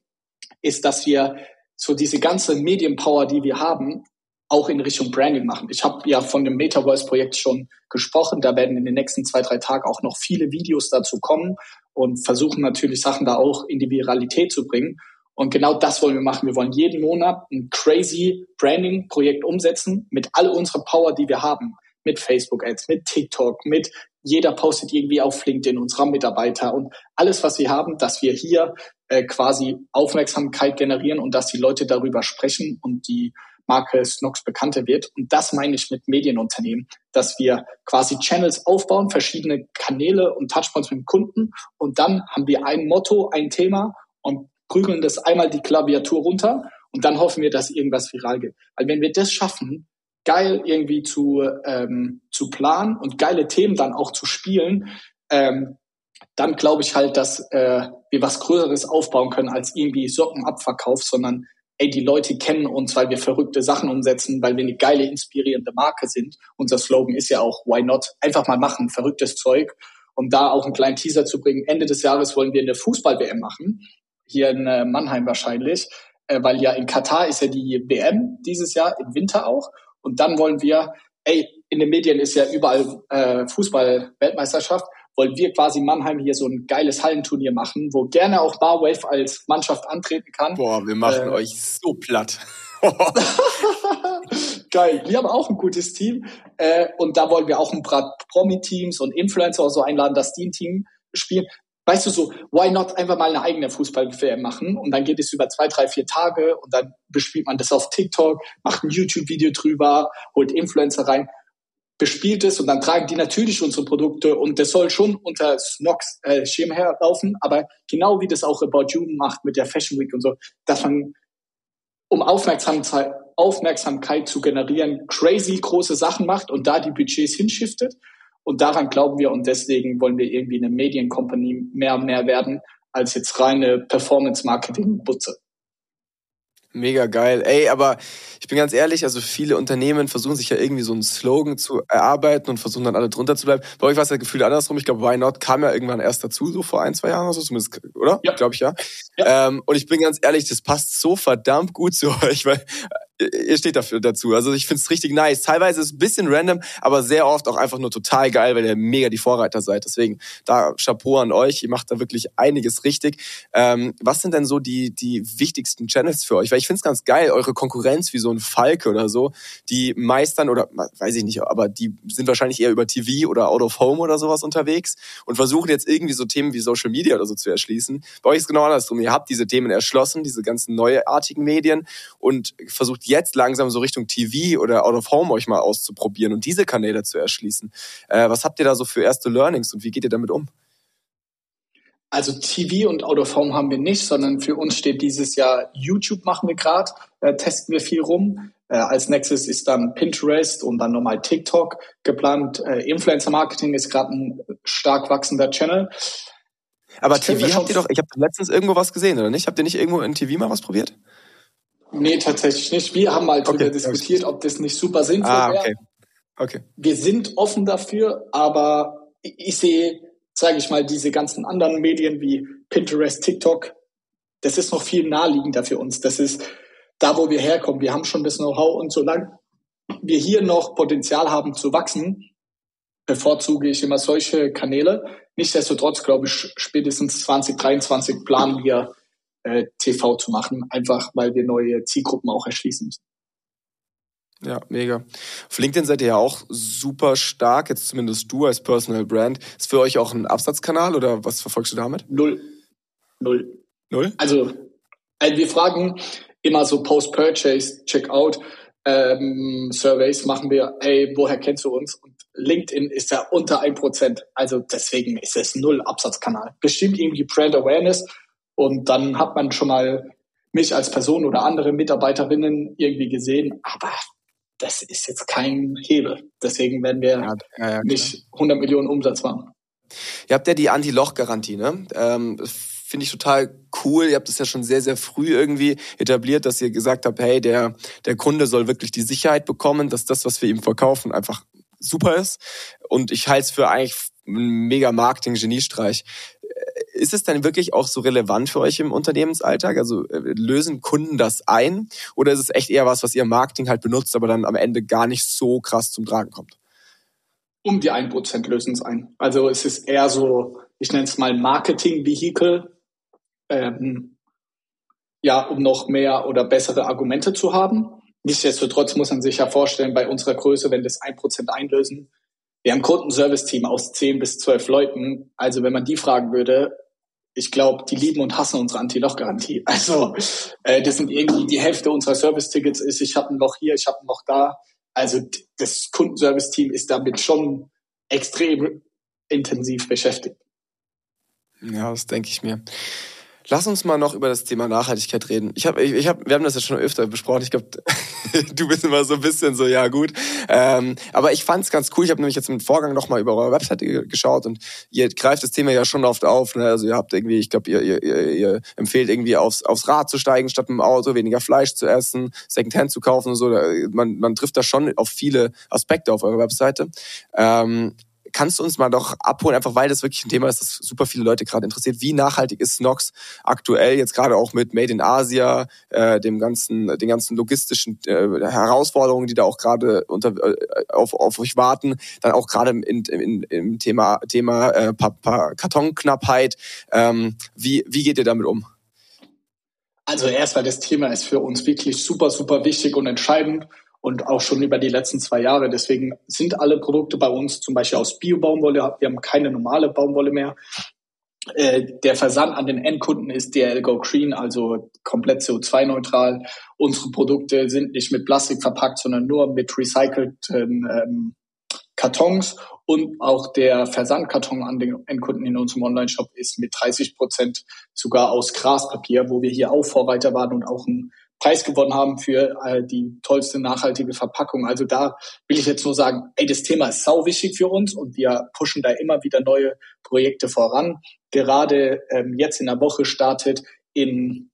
ist, dass wir so diese ganze Medienpower, die wir haben, auch in Richtung Branding machen. Ich habe ja von dem Metaverse-Projekt schon gesprochen. Da werden in den nächsten zwei, drei Tagen auch noch viele Videos dazu kommen und versuchen natürlich Sachen da auch in die Viralität zu bringen. Und genau das wollen wir machen. Wir wollen jeden Monat ein crazy Branding-Projekt umsetzen mit all unserer Power, die wir haben. Mit Facebook-Ads, mit TikTok, mit jeder postet irgendwie auf LinkedIn, unserer Mitarbeiter und alles, was wir haben, dass wir hier äh, quasi Aufmerksamkeit generieren und dass die Leute darüber sprechen und die Marke Snox bekannter wird. Und das meine ich mit Medienunternehmen, dass wir quasi Channels aufbauen, verschiedene Kanäle und Touchpoints mit dem Kunden. Und dann haben wir ein Motto, ein Thema und prügeln das einmal die Klaviatur runter und dann hoffen wir, dass irgendwas viral geht. Weil wenn wir das schaffen, geil irgendwie zu, ähm, zu planen und geile Themen dann auch zu spielen, ähm, dann glaube ich halt, dass äh, wir was Größeres aufbauen können als irgendwie Sockenabverkauf, sondern ey, die Leute kennen uns, weil wir verrückte Sachen umsetzen, weil wir eine geile, inspirierende Marke sind. Unser Slogan ist ja auch, why not? Einfach mal machen, verrücktes Zeug. Um da auch einen kleinen Teaser zu bringen, Ende des Jahres wollen wir eine Fußball-WM machen, hier in äh, Mannheim wahrscheinlich, äh, weil ja in Katar ist ja die WM dieses Jahr, im Winter auch. Und dann wollen wir, ey, in den Medien ist ja überall äh, Fußball-Weltmeisterschaft, wollen wir quasi Mannheim hier so ein geiles Hallenturnier machen, wo gerne auch Barwave als Mannschaft antreten kann. Boah, wir machen äh, euch so platt. (laughs) Geil. Wir haben auch ein gutes Team. Äh, und da wollen wir auch ein paar Promi-Teams und Influencer so einladen, dass die ein Team spielen. Weißt du so, why not einfach mal eine eigene Fußball-WM machen? Und dann geht es über zwei, drei, vier Tage und dann bespielt man das auf TikTok, macht ein YouTube-Video drüber, holt Influencer rein, bespielt es und dann tragen die natürlich unsere Produkte und das soll schon unter Snox äh, herlaufen, aber genau wie das auch About You macht mit der Fashion Week und so, dass man um Aufmerksamkeit, Aufmerksamkeit zu generieren, crazy große Sachen macht und da die Budgets hinschiftet. Und daran glauben wir und deswegen wollen wir irgendwie eine Mediencompany mehr und mehr werden als jetzt reine Performance-Marketing-Butze. Mega geil. Ey, aber ich bin ganz ehrlich, also viele Unternehmen versuchen sich ja irgendwie so einen Slogan zu erarbeiten und versuchen dann alle drunter zu bleiben. Bei euch war es ja Gefühl andersrum. Ich glaube, Why Not kam ja irgendwann erst dazu, so vor ein, zwei Jahren oder so, zumindest, oder? Ja. Glaube ich, ja. ja. Ähm, und ich bin ganz ehrlich, das passt so verdammt gut zu (laughs) euch, weil ihr steht dafür dazu. Also ich finde es richtig nice. Teilweise ist es ein bisschen random, aber sehr oft auch einfach nur total geil, weil ihr mega die Vorreiter seid. Deswegen da Chapeau an euch. Ihr macht da wirklich einiges richtig. Ähm, was sind denn so die, die wichtigsten Channels für euch? Weil ich finde es ganz geil, eure Konkurrenz wie so ein Falke oder so, die meistern oder weiß ich nicht, aber die sind wahrscheinlich eher über TV oder Out of Home oder sowas unterwegs und versuchen jetzt irgendwie so Themen wie Social Media oder so zu erschließen. Bei euch ist genau andersrum. Ihr habt diese Themen erschlossen, diese ganzen neuartigen Medien und versucht jetzt langsam so Richtung TV oder Out of Home euch mal auszuprobieren und diese Kanäle zu erschließen. Äh, was habt ihr da so für erste Learnings und wie geht ihr damit um? Also TV und Out of Home haben wir nicht, sondern für uns steht dieses Jahr YouTube machen wir gerade, äh, testen wir viel rum. Äh, als nächstes ist dann Pinterest und dann nochmal TikTok geplant. Äh, Influencer Marketing ist gerade ein stark wachsender Channel. Aber ich TV habt ihr doch, ich habe letztens irgendwo was gesehen, oder nicht? Habt ihr nicht irgendwo in TV mal was probiert? Nee, tatsächlich nicht. Wir haben mal darüber okay. diskutiert, ob das nicht super sinnvoll ah, okay. wäre. Okay. Wir sind offen dafür, aber ich sehe, sage ich mal, diese ganzen anderen Medien wie Pinterest, TikTok, das ist noch viel naheliegender für uns. Das ist da, wo wir herkommen. Wir haben schon das Know-how und solange wir hier noch Potenzial haben zu wachsen, bevorzuge ich immer solche Kanäle. Nichtsdestotrotz glaube ich, spätestens 2023 planen wir äh, TV zu machen, einfach weil wir neue Zielgruppen auch erschließen müssen. Ja, mega. Auf LinkedIn seid ihr ja auch super stark, jetzt zumindest du als Personal Brand. Ist für euch auch ein Absatzkanal oder was verfolgst du damit? Null. Null. Null? Also, also wir fragen immer so Post-Purchase, Checkout, ähm, Surveys machen wir, ey, woher kennst du uns? Und LinkedIn ist ja unter ein Prozent. Also deswegen ist es null Absatzkanal. Bestimmt irgendwie Brand Awareness, und dann hat man schon mal mich als Person oder andere Mitarbeiterinnen irgendwie gesehen, aber das ist jetzt kein Hebel. Deswegen werden wir ja, ja, nicht 100 Millionen Umsatz machen. Ihr habt ja die Anti-Loch-Garantie, ne? Ähm, Finde ich total cool. Ihr habt es ja schon sehr, sehr früh irgendwie etabliert, dass ihr gesagt habt, hey, der, der Kunde soll wirklich die Sicherheit bekommen, dass das, was wir ihm verkaufen, einfach super ist. Und ich halte es für eigentlich einen mega Marketing-Geniestreich ist es dann wirklich auch so relevant für euch im Unternehmensalltag? Also äh, lösen Kunden das ein? Oder ist es echt eher was, was ihr Marketing halt benutzt, aber dann am Ende gar nicht so krass zum Tragen kommt? Um die 1% lösen es ein. Also es ist eher so, ich nenne es mal Marketing-Vehikel, ähm, ja, um noch mehr oder bessere Argumente zu haben. Nichtsdestotrotz muss man sich ja vorstellen, bei unserer Größe, wenn das 1% einlösen, wir haben ein Kundenservice-Team aus 10 bis 12 Leuten. Also wenn man die fragen würde, ich glaube, die lieben und hassen unsere Anti-Loch-Garantie. (laughs) Also äh, das sind irgendwie die Hälfte unserer Service-Tickets ist, ich habe ein Loch hier, ich habe ein Loch da. Also das Kundenservice-Team ist damit schon extrem intensiv beschäftigt. Ja, das denke ich mir. Lass uns mal noch über das Thema Nachhaltigkeit reden. Ich habe, ich, ich hab, wir haben das ja schon öfter besprochen. Ich glaube, (laughs) du bist immer so ein bisschen so, ja gut. Ähm, aber ich fand es ganz cool. Ich habe nämlich jetzt im Vorgang noch mal über eure Webseite geschaut und ihr greift das Thema ja schon oft auf. Ne? Also ihr habt irgendwie, ich glaube, ihr, ihr, ihr empfehlt irgendwie aufs, aufs Rad zu steigen statt mit dem Auto, weniger Fleisch zu essen, Secondhand zu kaufen und so. Man, man trifft da schon auf viele Aspekte auf eurer Webseite. Ähm, kannst du uns mal doch abholen, einfach weil das wirklich ein Thema ist, das super viele Leute gerade interessiert. Wie nachhaltig ist Snox aktuell jetzt gerade auch mit Made in Asia, äh, dem ganzen, den ganzen logistischen äh, Herausforderungen, die da auch gerade unter äh, auf, auf euch warten, dann auch gerade im, in, im Thema Thema äh, Kartonknappheit. Ähm, wie wie geht ihr damit um? Also erstmal das Thema ist für uns wirklich super super wichtig und entscheidend und auch schon über die letzten zwei Jahre. Deswegen sind alle Produkte bei uns zum Beispiel aus Bio-Baumwolle. Wir haben keine normale Baumwolle mehr. Äh, der Versand an den Endkunden ist DL Go Green, also komplett CO2-neutral. Unsere Produkte sind nicht mit Plastik verpackt, sondern nur mit recycelten ähm, Kartons. Und auch der Versandkarton an den Endkunden in unserem Online-Shop ist mit 30 Prozent sogar aus Graspapier, wo wir hier auch Vorreiter waren und auch ein Preis gewonnen haben für äh, die tollste nachhaltige Verpackung. Also da will ich jetzt nur sagen, ey, das Thema ist sau wichtig für uns und wir pushen da immer wieder neue Projekte voran. Gerade ähm, jetzt in der Woche startet in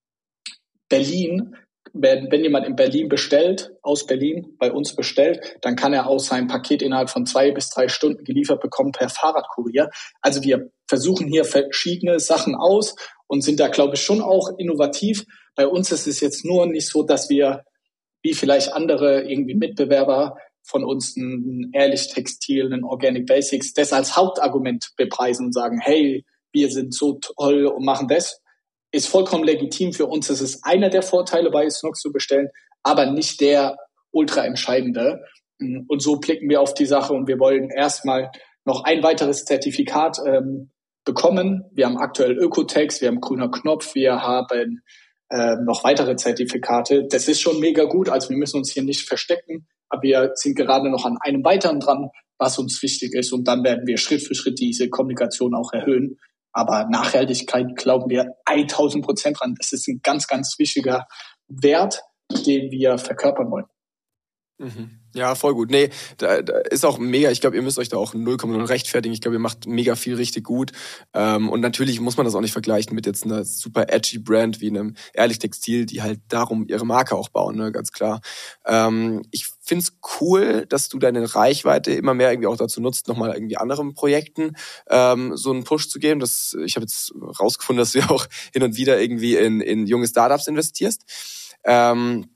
Berlin wenn, wenn jemand in Berlin bestellt, aus Berlin bei uns bestellt, dann kann er auch sein Paket innerhalb von zwei bis drei Stunden geliefert bekommen per Fahrradkurier. Also wir versuchen hier verschiedene Sachen aus und sind da, glaube ich, schon auch innovativ. Bei uns ist es jetzt nur nicht so, dass wir, wie vielleicht andere irgendwie Mitbewerber von uns ein ehrlich Textil, ein Organic Basics, das als Hauptargument bepreisen und sagen, hey, wir sind so toll und machen das, ist vollkommen legitim für uns. Das ist einer der Vorteile bei Snox zu bestellen, aber nicht der ultra entscheidende. Und so blicken wir auf die Sache und wir wollen erstmal noch ein weiteres Zertifikat ähm, bekommen. Wir haben aktuell Ökotex, wir haben grüner Knopf, wir haben äh, noch weitere Zertifikate. Das ist schon mega gut. Also wir müssen uns hier nicht verstecken, aber wir sind gerade noch an einem weiteren dran, was uns wichtig ist. Und dann werden wir Schritt für Schritt diese Kommunikation auch erhöhen. Aber Nachhaltigkeit glauben wir 1000 Prozent dran. Das ist ein ganz, ganz wichtiger Wert, den wir verkörpern wollen. Mhm. Ja, voll gut. Nee, da, da ist auch mega, ich glaube, ihr müsst euch da auch 0,0 rechtfertigen. Ich glaube, ihr macht mega viel richtig gut. Ähm, und natürlich muss man das auch nicht vergleichen mit jetzt einer super edgy Brand wie einem Ehrlich Textil, die halt darum ihre Marke auch bauen, ne, ganz klar. Ähm, ich find's cool, dass du deine Reichweite immer mehr irgendwie auch dazu nutzt, nochmal irgendwie anderen Projekten ähm, so einen Push zu geben. Das, ich habe jetzt rausgefunden, dass du auch hin und wieder irgendwie in, in junge Startups investierst. Ähm,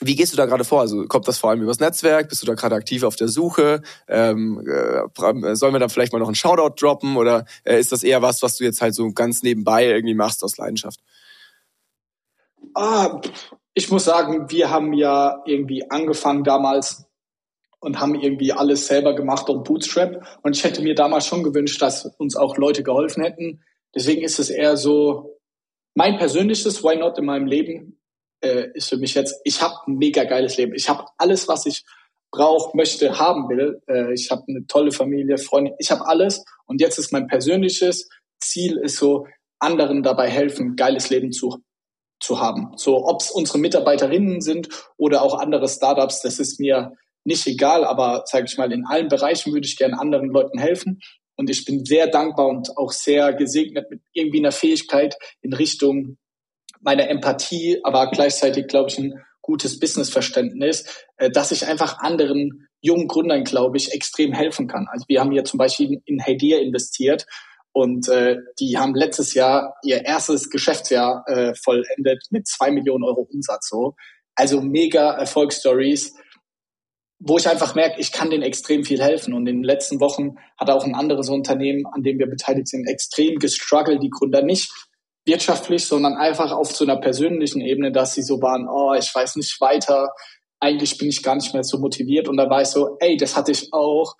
wie gehst du da gerade vor? Also kommt das vor allem übers Netzwerk? Bist du da gerade aktiv auf der Suche? Ähm, äh, sollen wir da vielleicht mal noch einen Shoutout droppen? Oder äh, ist das eher was, was du jetzt halt so ganz nebenbei irgendwie machst aus Leidenschaft? Ah, ich muss sagen, wir haben ja irgendwie angefangen damals und haben irgendwie alles selber gemacht und Bootstrap. Und ich hätte mir damals schon gewünscht, dass uns auch Leute geholfen hätten. Deswegen ist es eher so mein persönliches Why Not in meinem Leben äh, ist für mich jetzt, ich habe ein mega geiles Leben. Ich habe alles, was ich brauche, möchte, haben will. Äh, ich habe eine tolle Familie, Freunde, ich habe alles. Und jetzt ist mein persönliches Ziel, ist so, anderen dabei helfen, geiles Leben zu, zu haben. So, ob es unsere Mitarbeiterinnen sind oder auch andere Startups, das ist mir nicht egal, aber sage ich mal, in allen Bereichen würde ich gerne anderen Leuten helfen. Und ich bin sehr dankbar und auch sehr gesegnet mit irgendwie einer Fähigkeit in Richtung meiner Empathie, aber gleichzeitig, glaube ich, ein gutes Businessverständnis, äh, dass ich einfach anderen jungen Gründern, glaube ich, extrem helfen kann. Also wir haben hier zum Beispiel in Heidir investiert und äh, die haben letztes Jahr ihr erstes Geschäftsjahr äh, vollendet mit zwei Millionen Euro Umsatz. So. Also mega Erfolgsstories, wo ich einfach merke, ich kann denen extrem viel helfen. Und in den letzten Wochen hat auch ein anderes Unternehmen, an dem wir beteiligt sind, extrem gestruggelt, die Gründer nicht wirtschaftlich, sondern einfach auf so einer persönlichen Ebene, dass sie so waren, oh, ich weiß nicht weiter, eigentlich bin ich gar nicht mehr so motiviert. Und da war ich so, ey, das hatte ich auch.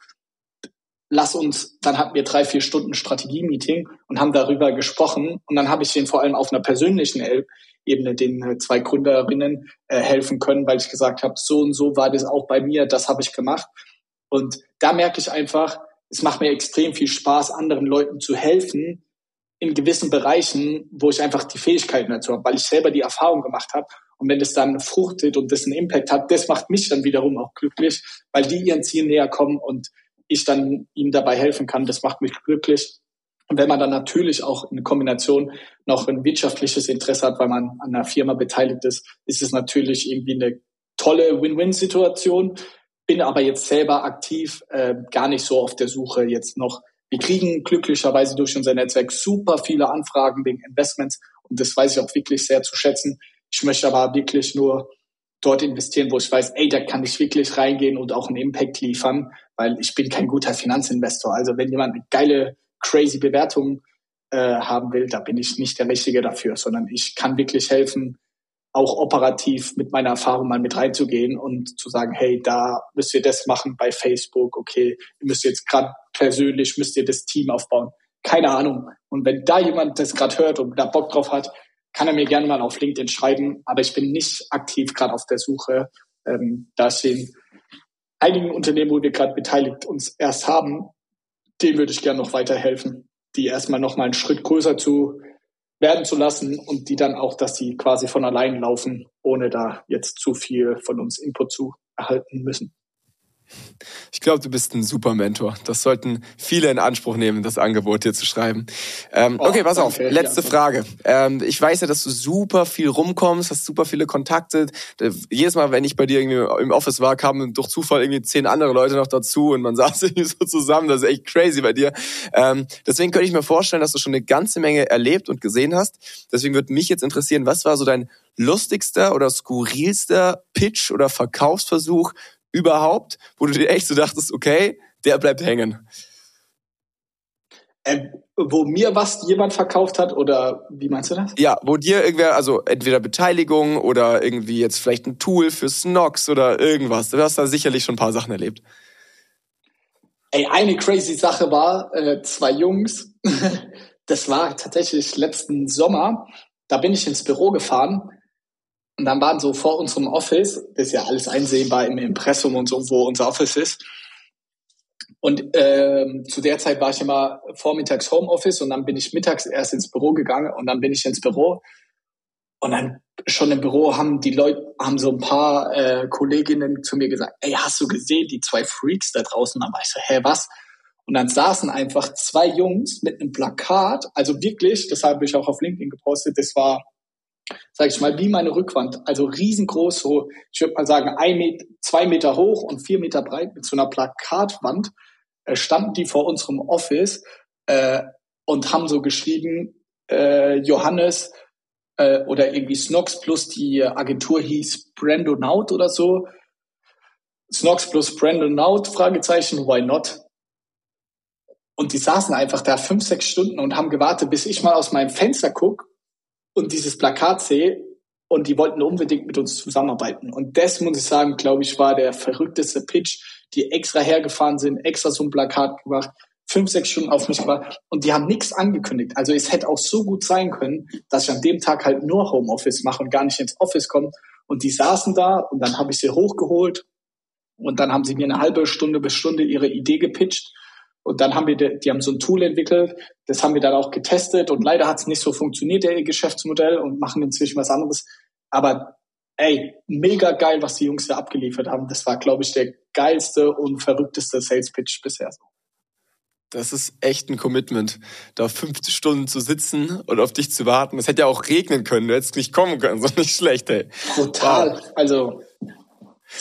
Lass uns, dann hatten wir drei, vier Stunden Strategie-Meeting und haben darüber gesprochen. Und dann habe ich denen vor allem auf einer persönlichen Ebene den äh, zwei Gründerinnen äh, helfen können, weil ich gesagt habe, so und so war das auch bei mir, das habe ich gemacht. Und da merke ich einfach, es macht mir extrem viel Spaß, anderen Leuten zu helfen, in gewissen Bereichen, wo ich einfach die Fähigkeiten dazu habe, weil ich selber die Erfahrung gemacht habe. Und wenn das dann fruchtet und das einen Impact hat, das macht mich dann wiederum auch glücklich, weil die ihren Ziel näher kommen und ich dann ihnen dabei helfen kann. Das macht mich glücklich. Und wenn man dann natürlich auch in Kombination noch ein wirtschaftliches Interesse hat, weil man an einer Firma beteiligt ist, ist es natürlich irgendwie eine tolle Win-Win-Situation. bin aber jetzt selber aktiv, äh, gar nicht so auf der Suche jetzt noch. Wir kriegen glücklicherweise durch unser Netzwerk super viele Anfragen wegen Investments und das weiß ich auch wirklich sehr zu schätzen. Ich möchte aber wirklich nur dort investieren, wo ich weiß, ey, da kann ich wirklich reingehen und auch einen Impact liefern, weil ich bin kein guter Finanzinvestor. Also wenn jemand eine geile, crazy Bewertung äh, haben will, da bin ich nicht der Richtige dafür, sondern ich kann wirklich helfen, auch operativ mit meiner Erfahrung mal mit reinzugehen und zu sagen, hey, da müsst ihr das machen bei Facebook, okay, ihr müsst jetzt gerade persönlich, müsst ihr das Team aufbauen. Keine Ahnung. Und wenn da jemand das gerade hört und da Bock drauf hat, kann er mir gerne mal auf LinkedIn schreiben. Aber ich bin nicht aktiv gerade auf der Suche. Ähm, da stehen einigen Unternehmen, wo wir gerade beteiligt uns erst haben, denen würde ich gerne noch weiterhelfen, die erstmal noch mal einen Schritt größer zu werden zu lassen und die dann auch, dass die quasi von allein laufen, ohne da jetzt zu viel von uns Input zu erhalten müssen. Ich glaube, du bist ein super Mentor. Das sollten viele in Anspruch nehmen, das Angebot dir zu schreiben. Ähm, oh, okay, pass auf. Letzte. Frage. Ähm, ich weiß ja, dass du super viel rumkommst, hast super viele Kontakte. Jedes Mal, wenn ich bei dir irgendwie im Office war, kamen durch Zufall irgendwie zehn andere Leute noch dazu und man (laughs) saß irgendwie so zusammen. Das ist echt crazy bei dir. Ähm, deswegen könnte ich mir vorstellen, dass du schon eine ganze Menge erlebt und gesehen hast. Deswegen würde mich jetzt interessieren, was war so dein lustigster oder skurrilster Pitch oder Verkaufsversuch überhaupt, wo du dir echt so dachtest, okay, der bleibt hängen? Ähm, wo mir was jemand verkauft hat oder wie meinst du das? Ja, wo dir irgendwer, also entweder Beteiligung oder irgendwie jetzt vielleicht ein Tool für Snox oder irgendwas. Du hast da sicherlich schon ein paar Sachen erlebt. Ey, eine crazy Sache war, äh, zwei Jungs, (laughs) das war tatsächlich letzten Sommer, da bin ich ins Büro gefahren und dann waren so vor unserem Office, das ist ja alles einsehbar im Impressum und so, wo unser Office ist. Und ähm, zu der Zeit war ich immer vormittags Homeoffice und dann bin ich mittags erst ins Büro gegangen und dann bin ich ins Büro. Und dann schon im Büro haben die Leute, haben so ein paar äh, Kolleginnen zu mir gesagt, ey, hast du gesehen, die zwei Freaks da draußen? Dann war ich so, hä, was? Und dann saßen einfach zwei Jungs mit einem Plakat, also wirklich, das habe ich auch auf LinkedIn gepostet, das war sag ich mal, wie meine Rückwand. Also riesengroß, so, ich würde mal sagen, ein Meter, zwei Meter hoch und vier Meter breit mit so einer Plakatwand, äh, standen die vor unserem Office äh, und haben so geschrieben, äh, Johannes äh, oder irgendwie Snox plus die Agentur hieß Brandonaut oder so. Snox plus Brandonaut, Fragezeichen, why not? Und die saßen einfach da fünf, sechs Stunden und haben gewartet, bis ich mal aus meinem Fenster guck und dieses Plakat sehe und die wollten unbedingt mit uns zusammenarbeiten. Und das, muss ich sagen, glaube ich, war der verrückteste Pitch, die extra hergefahren sind, extra so ein Plakat gemacht, fünf, sechs Stunden auf mich gebracht und die haben nichts angekündigt. Also es hätte auch so gut sein können, dass ich an dem Tag halt nur Homeoffice mache und gar nicht ins Office komme. Und die saßen da und dann habe ich sie hochgeholt und dann haben sie mir eine halbe Stunde bis Stunde ihre Idee gepitcht und dann haben wir, die haben so ein Tool entwickelt, das haben wir dann auch getestet und leider hat es nicht so funktioniert, der Geschäftsmodell und machen inzwischen was anderes. Aber ey, mega geil, was die Jungs da abgeliefert haben. Das war, glaube ich, der geilste und verrückteste Sales Pitch bisher. Das ist echt ein Commitment, da 50 Stunden zu sitzen und auf dich zu warten. Es hätte ja auch regnen können, du hättest nicht kommen können, (laughs) so nicht schlecht, ey. Total. Wow. Also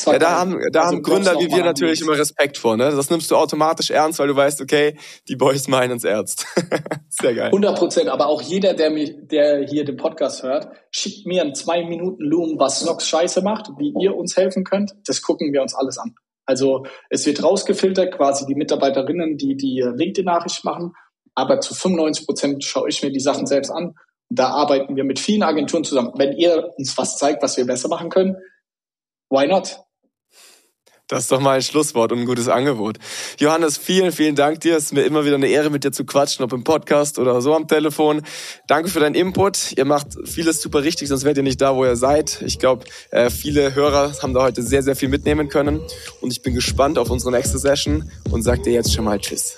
ja, da haben, da also haben Gründer wie wir natürlich immer Respekt vor. Ne? Das nimmst du automatisch ernst, weil du weißt, okay, die Boys meinen es ernst. (laughs) Sehr geil. 100 Prozent. Aber auch jeder, der, mich, der hier den Podcast hört, schickt mir in zwei Minuten Loom, was Snox scheiße macht, wie ihr uns helfen könnt. Das gucken wir uns alles an. Also es wird rausgefiltert, quasi die Mitarbeiterinnen, die die LinkedIn-Nachricht machen. Aber zu 95 Prozent schaue ich mir die Sachen selbst an. Da arbeiten wir mit vielen Agenturen zusammen. Wenn ihr uns was zeigt, was wir besser machen können, why not? Das ist doch mal ein Schlusswort und ein gutes Angebot. Johannes, vielen, vielen Dank dir. Es ist mir immer wieder eine Ehre, mit dir zu quatschen, ob im Podcast oder so am Telefon. Danke für deinen Input. Ihr macht vieles super richtig, sonst wärt ihr nicht da, wo ihr seid. Ich glaube, äh, viele Hörer haben da heute sehr, sehr viel mitnehmen können. Und ich bin gespannt auf unsere nächste Session und sag dir jetzt schon mal Tschüss.